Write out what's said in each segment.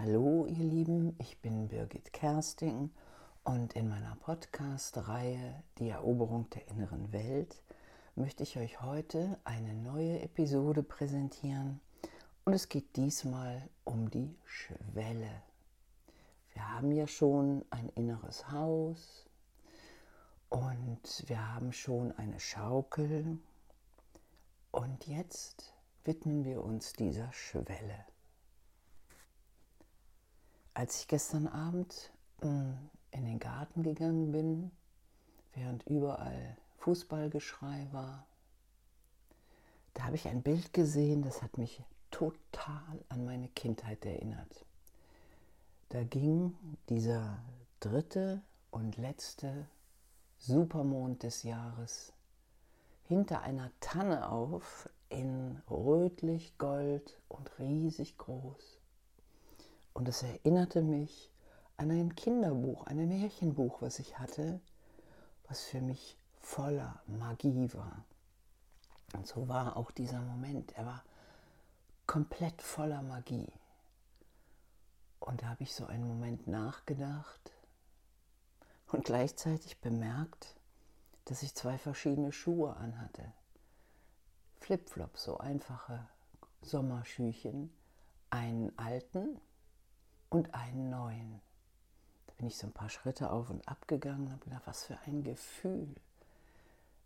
Hallo ihr Lieben, ich bin Birgit Kersting und in meiner Podcast-Reihe Die Eroberung der inneren Welt möchte ich euch heute eine neue Episode präsentieren und es geht diesmal um die Schwelle. Wir haben ja schon ein inneres Haus und wir haben schon eine Schaukel und jetzt widmen wir uns dieser Schwelle. Als ich gestern Abend hm, in den Garten gegangen bin, während überall Fußballgeschrei war, da habe ich ein Bild gesehen, das hat mich total an meine Kindheit erinnert. Da ging dieser dritte und letzte Supermond des Jahres hinter einer Tanne auf in rötlich Gold und riesig groß. Und es erinnerte mich an ein Kinderbuch, ein Märchenbuch, was ich hatte, was für mich voller Magie war. Und so war auch dieser Moment. Er war komplett voller Magie. Und da habe ich so einen Moment nachgedacht und gleichzeitig bemerkt, dass ich zwei verschiedene Schuhe anhatte. Flipflops, so einfache Sommerschüchen, einen alten und einen neuen. Da bin ich so ein paar Schritte auf und ab gegangen und habe gedacht, was für ein Gefühl.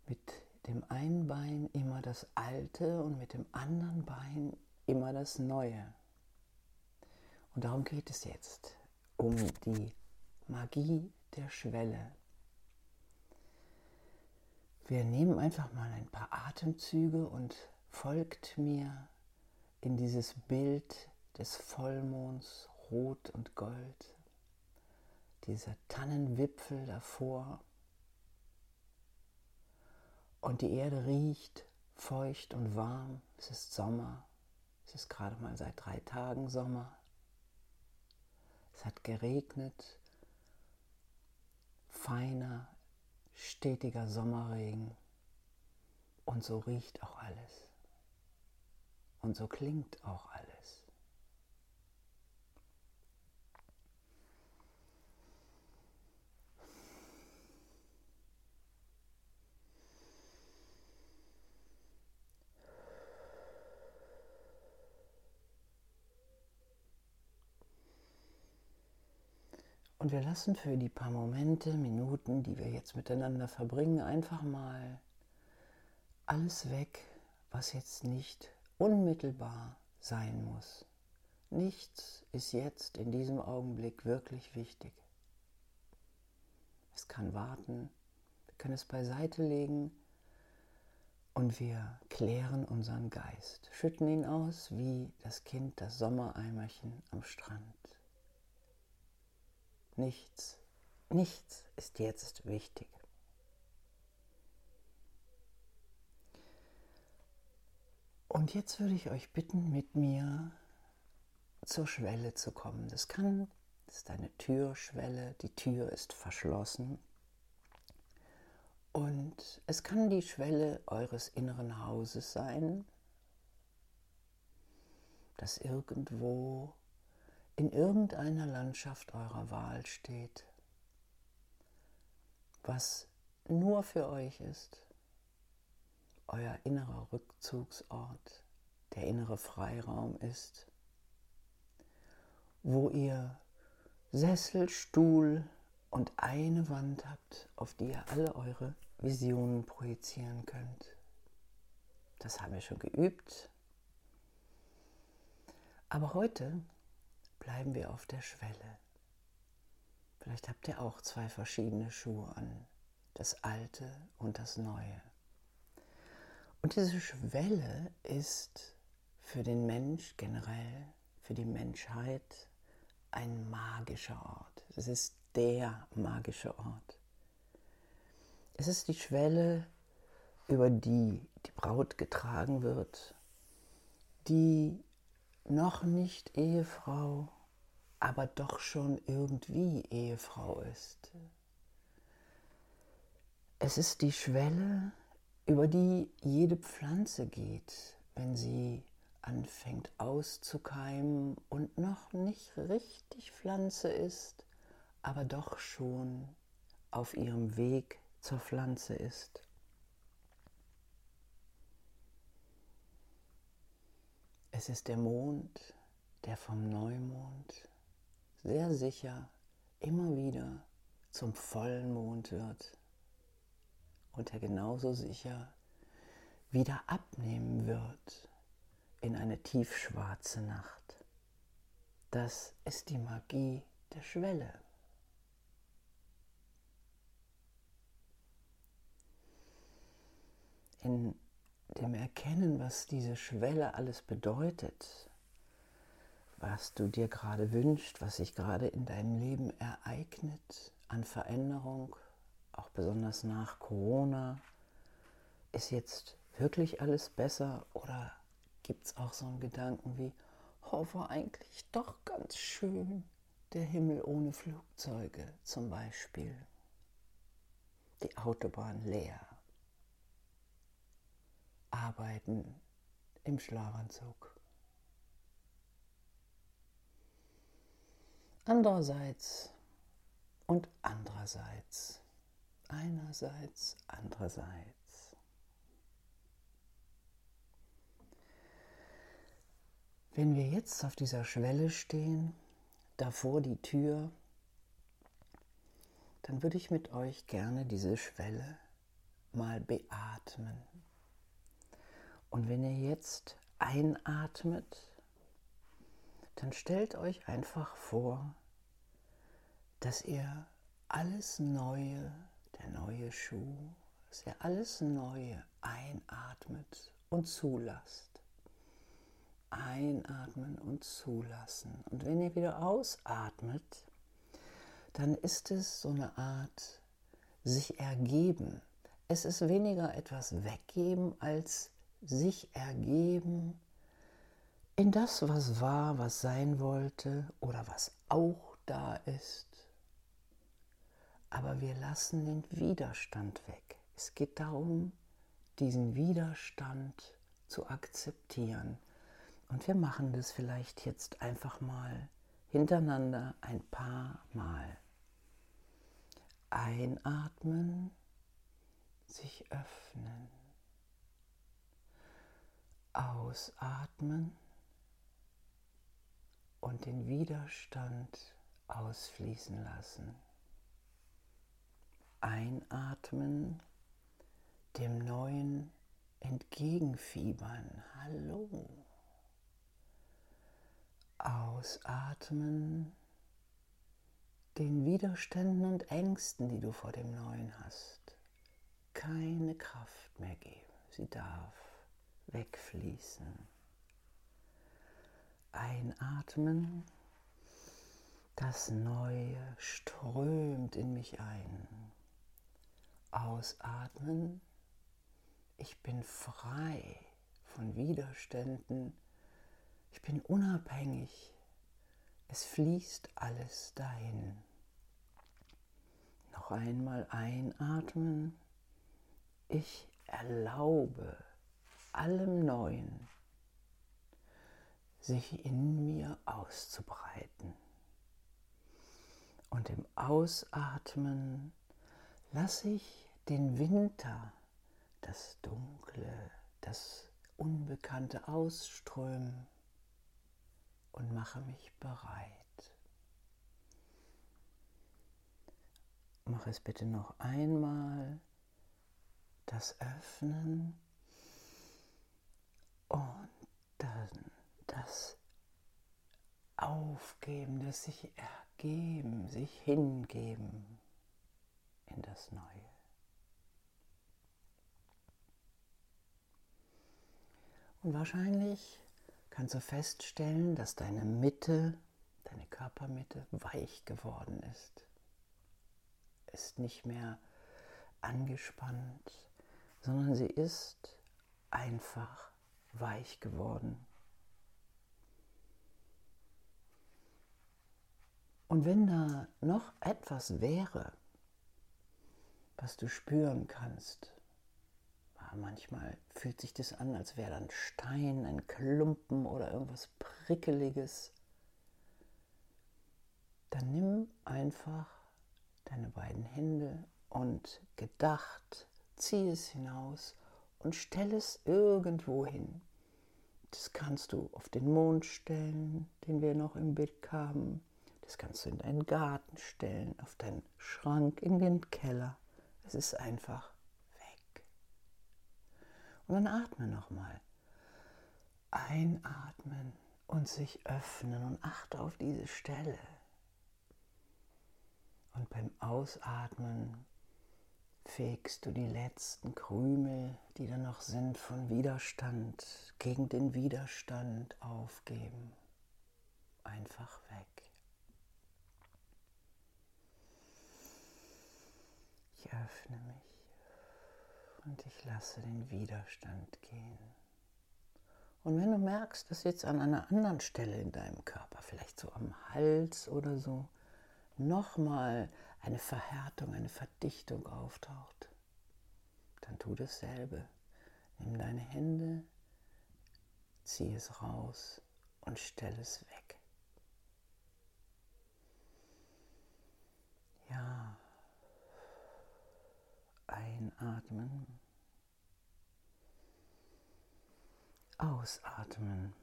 Mit dem einen Bein immer das Alte und mit dem anderen Bein immer das Neue. Und darum geht es jetzt, um die Magie der Schwelle. Wir nehmen einfach mal ein paar Atemzüge und folgt mir in dieses Bild des Vollmonds Rot und Gold, dieser Tannenwipfel davor. Und die Erde riecht feucht und warm. Es ist Sommer. Es ist gerade mal seit drei Tagen Sommer. Es hat geregnet. Feiner, stetiger Sommerregen. Und so riecht auch alles. Und so klingt auch alles. Und wir lassen für die paar Momente, Minuten, die wir jetzt miteinander verbringen, einfach mal alles weg, was jetzt nicht unmittelbar sein muss. Nichts ist jetzt in diesem Augenblick wirklich wichtig. Es kann warten, wir können es beiseite legen und wir klären unseren Geist, schütten ihn aus wie das Kind das Sommereimerchen am Strand. Nichts, nichts ist jetzt wichtig. Und jetzt würde ich euch bitten, mit mir zur Schwelle zu kommen. Das kann, das ist eine Türschwelle, die Tür ist verschlossen. Und es kann die Schwelle eures inneren Hauses sein, das irgendwo in irgendeiner Landschaft eurer Wahl steht, was nur für euch ist, euer innerer Rückzugsort, der innere Freiraum ist, wo ihr Sessel, Stuhl und eine Wand habt, auf die ihr alle eure Visionen projizieren könnt. Das haben wir schon geübt. Aber heute bleiben wir auf der Schwelle. Vielleicht habt ihr auch zwei verschiedene Schuhe an, das alte und das neue. Und diese Schwelle ist für den Mensch generell, für die Menschheit ein magischer Ort. Es ist der magische Ort. Es ist die Schwelle, über die die Braut getragen wird, die noch nicht Ehefrau, aber doch schon irgendwie Ehefrau ist. Es ist die Schwelle, über die jede Pflanze geht, wenn sie anfängt auszukeimen und noch nicht richtig Pflanze ist, aber doch schon auf ihrem Weg zur Pflanze ist. Es ist der Mond, der vom Neumond sehr sicher immer wieder zum Vollmond wird und der genauso sicher wieder abnehmen wird in eine tiefschwarze Nacht. Das ist die Magie der Schwelle. In dem Erkennen, was diese Schwelle alles bedeutet, was du dir gerade wünschst, was sich gerade in deinem Leben ereignet an Veränderung, auch besonders nach Corona, ist jetzt wirklich alles besser oder gibt es auch so einen Gedanken wie, oh, war eigentlich doch ganz schön der Himmel ohne Flugzeuge zum Beispiel, die Autobahn leer, arbeiten im Schlafanzug. Andererseits und andererseits, einerseits, andererseits. Wenn wir jetzt auf dieser Schwelle stehen, davor die Tür, dann würde ich mit euch gerne diese Schwelle mal beatmen. Und wenn ihr jetzt einatmet, dann stellt euch einfach vor, dass ihr alles Neue, der neue Schuh, dass ihr alles Neue einatmet und zulasst. Einatmen und zulassen. Und wenn ihr wieder ausatmet, dann ist es so eine Art sich ergeben. Es ist weniger etwas weggeben als sich ergeben in das, was war, was sein wollte oder was auch da ist. Aber wir lassen den Widerstand weg. Es geht darum, diesen Widerstand zu akzeptieren. Und wir machen das vielleicht jetzt einfach mal hintereinander ein paar Mal. Einatmen, sich öffnen. Ausatmen und den Widerstand ausfließen lassen. Einatmen, dem Neuen entgegenfiebern. Hallo. Ausatmen, den Widerständen und Ängsten, die du vor dem Neuen hast, keine Kraft mehr geben. Sie darf wegfließen. Einatmen, das Neue strömt in mich ein. Ausatmen, ich bin frei von Widerständen, ich bin unabhängig, es fließt alles dahin. Noch einmal einatmen, ich erlaube allem Neuen sich in mir auszubreiten. Und im Ausatmen lasse ich den Winter, das Dunkle, das Unbekannte ausströmen und mache mich bereit. Mach es bitte noch einmal, das Öffnen und dann das Aufgeben, das sich ergeben, sich hingeben in das Neue. Und wahrscheinlich kannst du feststellen, dass deine Mitte, deine Körpermitte weich geworden ist. Ist nicht mehr angespannt, sondern sie ist einfach weich geworden. Und wenn da noch etwas wäre, was du spüren kannst, ah, manchmal fühlt sich das an, als wäre da ein Stein, ein Klumpen oder irgendwas Prickeliges, dann nimm einfach deine beiden Hände und gedacht, zieh es hinaus und stell es irgendwo hin. Das kannst du auf den Mond stellen, den wir noch im Bild haben. Das kannst du in deinen Garten stellen, auf deinen Schrank, in den Keller. Es ist einfach weg. Und dann atme nochmal. Einatmen und sich öffnen und achte auf diese Stelle. Und beim Ausatmen fegst du die letzten Krümel, die da noch sind, von Widerstand, gegen den Widerstand aufgeben. Einfach weg. Ich öffne mich und ich lasse den Widerstand gehen. Und wenn du merkst, dass jetzt an einer anderen Stelle in deinem Körper, vielleicht so am Hals oder so, nochmal eine Verhärtung, eine Verdichtung auftaucht, dann tu dasselbe. Nimm deine Hände, zieh es raus und stell es weg. Ja, einatmen, ausatmen.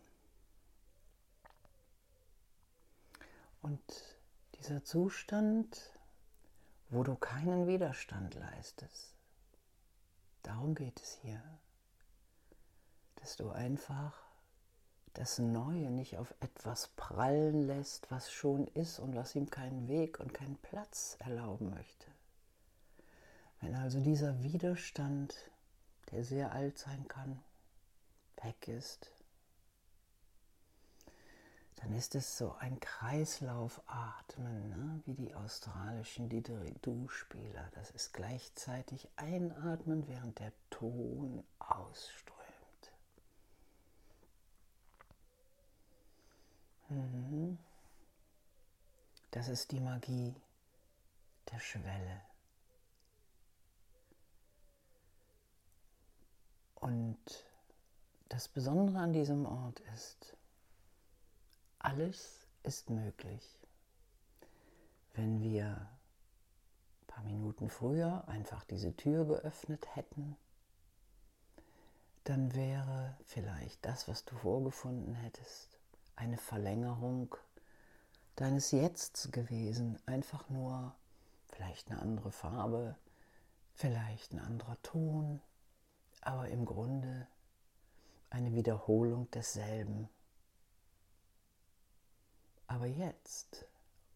Und dieser Zustand, wo du keinen Widerstand leistest. Darum geht es hier, dass du einfach das Neue nicht auf etwas prallen lässt, was schon ist und was ihm keinen Weg und keinen Platz erlauben möchte. Wenn also dieser Widerstand, der sehr alt sein kann, weg ist, dann ist es so ein Kreislaufatmen, ne? wie die australischen Didgeridoo-Spieler. Das ist gleichzeitig Einatmen, während der Ton ausströmt. Mhm. Das ist die Magie der Schwelle. Und das Besondere an diesem Ort ist, alles ist möglich, wenn wir ein paar Minuten früher einfach diese Tür geöffnet hätten. Dann wäre vielleicht das, was du vorgefunden hättest, eine Verlängerung deines Jetzts gewesen. Einfach nur vielleicht eine andere Farbe, vielleicht ein anderer Ton, aber im Grunde eine Wiederholung desselben. Aber jetzt,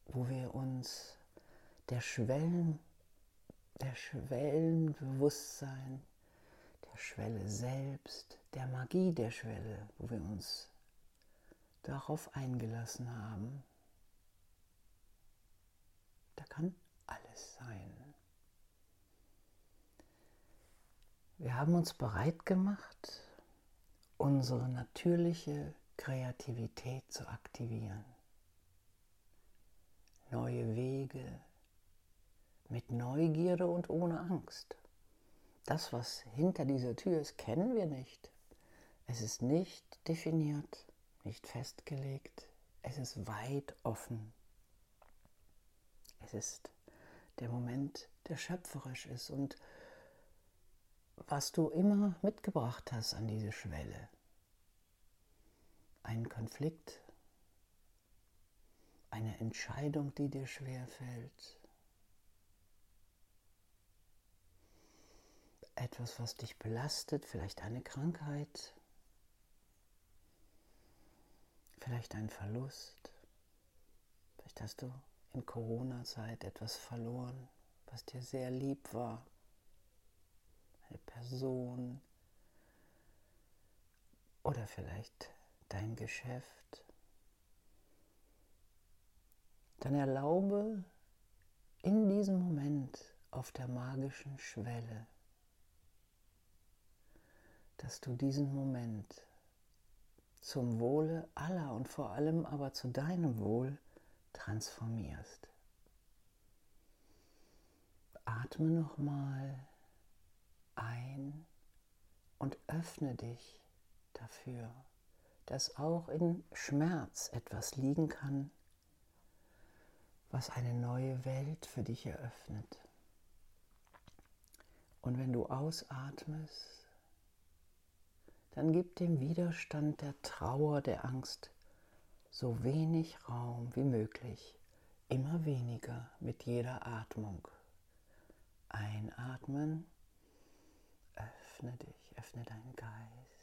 wo wir uns der Schwellen, der Schwellenbewusstsein, der Schwelle selbst, der Magie der Schwelle, wo wir uns darauf eingelassen haben, da kann alles sein. Wir haben uns bereit gemacht, unsere natürliche Kreativität zu aktivieren neue Wege, mit Neugierde und ohne Angst. Das, was hinter dieser Tür ist, kennen wir nicht. Es ist nicht definiert, nicht festgelegt, es ist weit offen. Es ist der Moment, der schöpferisch ist und was du immer mitgebracht hast an diese Schwelle. Ein Konflikt, eine Entscheidung, die dir schwer fällt. Etwas, was dich belastet, vielleicht eine Krankheit, vielleicht ein Verlust. Vielleicht hast du in Corona-Zeit etwas verloren, was dir sehr lieb war. Eine Person oder vielleicht dein Geschäft dann erlaube in diesem Moment auf der magischen Schwelle, dass du diesen Moment zum Wohle aller und vor allem aber zu deinem Wohl transformierst. Atme nochmal ein und öffne dich dafür, dass auch in Schmerz etwas liegen kann, was eine neue Welt für dich eröffnet. Und wenn du ausatmest, dann gib dem Widerstand der Trauer, der Angst so wenig Raum wie möglich, immer weniger mit jeder Atmung. Einatmen, öffne dich, öffne deinen Geist.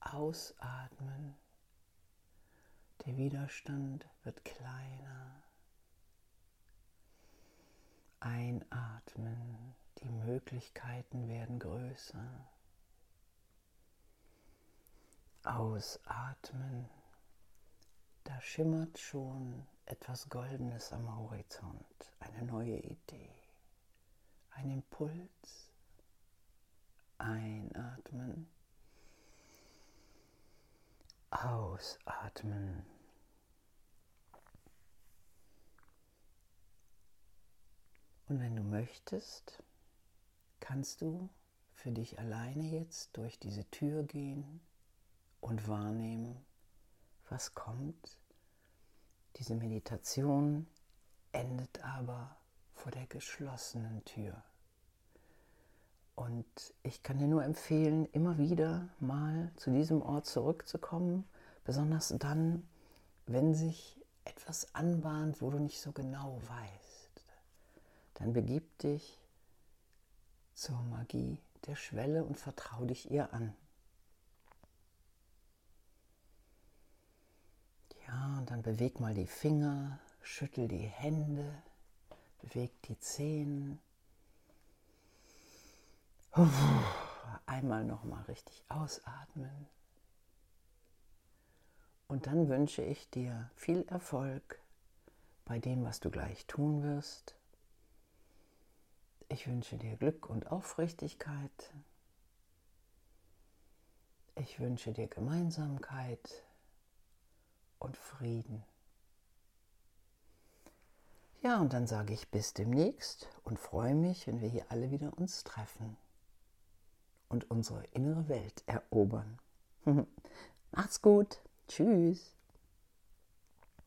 Ausatmen, der Widerstand wird kleiner. Einatmen, die Möglichkeiten werden größer. Ausatmen, da schimmert schon etwas Goldenes am Horizont, eine neue Idee, ein Impuls. Einatmen, ausatmen. Und wenn du möchtest, kannst du für dich alleine jetzt durch diese Tür gehen und wahrnehmen, was kommt. Diese Meditation endet aber vor der geschlossenen Tür. Und ich kann dir nur empfehlen, immer wieder mal zu diesem Ort zurückzukommen, besonders dann, wenn sich etwas anbahnt, wo du nicht so genau weißt dann begib dich zur Magie der Schwelle und vertrau dich ihr an. Ja, und dann beweg mal die Finger, schüttel die Hände, beweg die Zehen. Einmal noch mal richtig ausatmen. Und dann wünsche ich dir viel Erfolg bei dem, was du gleich tun wirst. Ich wünsche dir Glück und Aufrichtigkeit. Ich wünsche dir Gemeinsamkeit und Frieden. Ja, und dann sage ich bis demnächst und freue mich, wenn wir hier alle wieder uns treffen und unsere innere Welt erobern. Macht's gut. Tschüss.